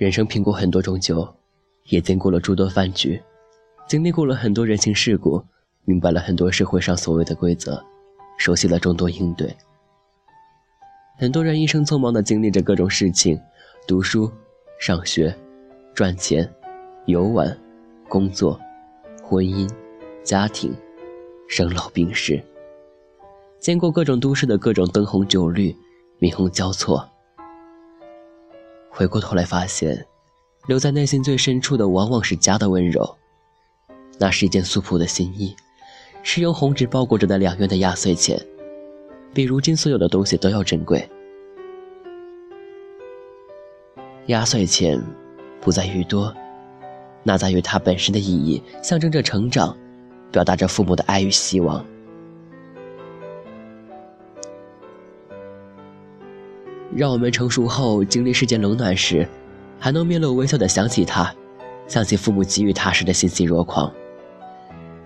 人生品过很多种酒，也见过了诸多饭局，经历过了很多人情世故，明白了很多社会上所谓的规则，熟悉了众多应对。很多人一生匆忙地经历着各种事情，读书、上学、赚钱、游玩、工作、婚姻、家庭、生老病死，见过各种都市的各种灯红酒绿、霓虹交错。回过头来发现，留在内心最深处的往往是家的温柔。那是一件素朴的新衣，是用红纸包裹着的两元的压岁钱。比如今所有的东西都要珍贵。压岁钱不在于多，那在于它本身的意义，象征着成长，表达着父母的爱与希望。让我们成熟后经历世间冷暖时，还能面露微笑的想起他，想起父母给予他时的欣喜若狂。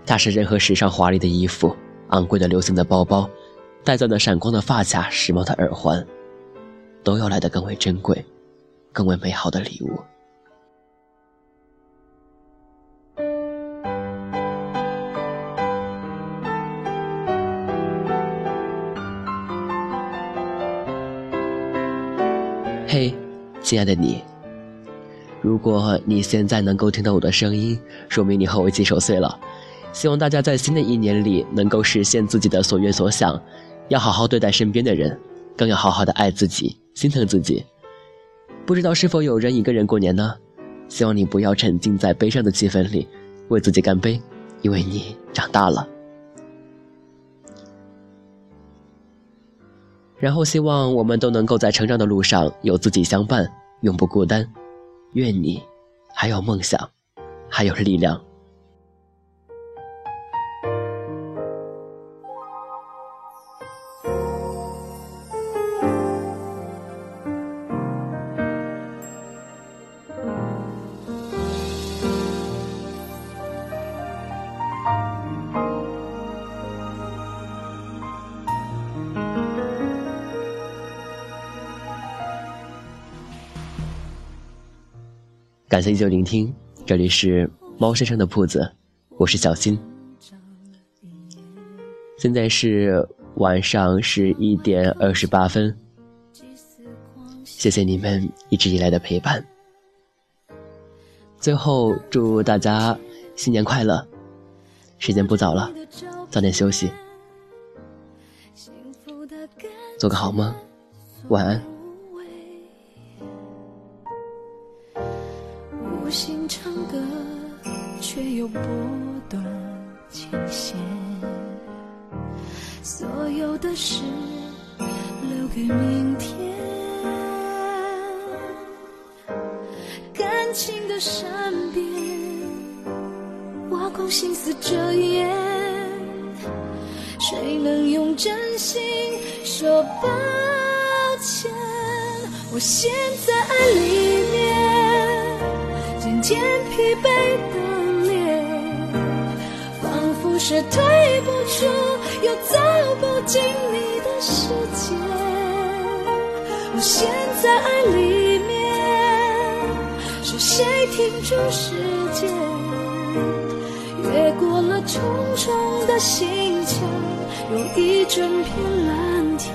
他是任何时尚华丽的衣服、昂贵的流行的包包。带钻的闪光的发卡、时髦的耳环，都要来的更为珍贵、更为美好的礼物。嘿，亲爱的你，如果你现在能够听到我的声音，说明你和我一起守岁了。希望大家在新的一年里能够实现自己的所愿所想。要好好对待身边的人，更要好好的爱自己，心疼自己。不知道是否有人一个人过年呢？希望你不要沉浸在悲伤的气氛里，为自己干杯，因为你长大了。然后希望我们都能够在成长的路上有自己相伴，永不孤单。愿你还有梦想，还有力量。感谢依旧聆听，这里是猫先生的铺子，我是小新。现在是晚上十一点二十八分，谢谢你们一直以来的陪伴。最后祝大家新年快乐！时间不早了，早点休息，做个好梦，晚安。却又拨断琴弦。所有的事留给明天。感情的善变，挖空心思遮掩。谁能用真心说抱歉？我陷在爱里面。渐渐疲惫的，是退不出又走不进你的世界。我陷在爱里面，是谁停住时间？越过了重重的心墙，有一整片蓝天。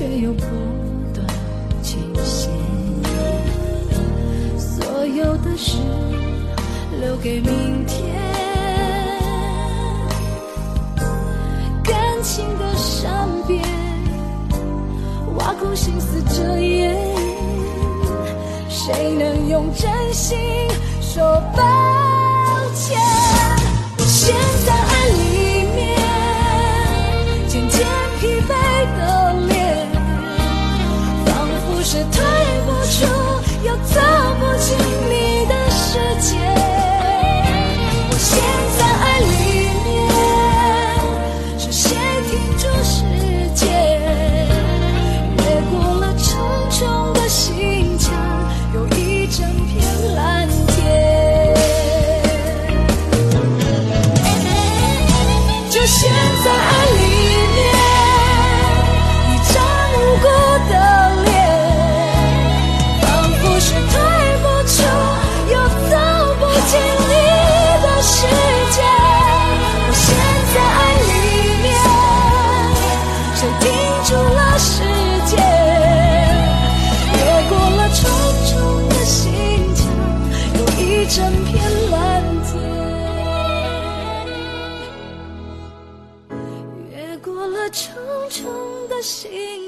却又不断倾斜，所有的事留给明天。感情的善变，挖空心思遮掩，谁能用真心说拜？心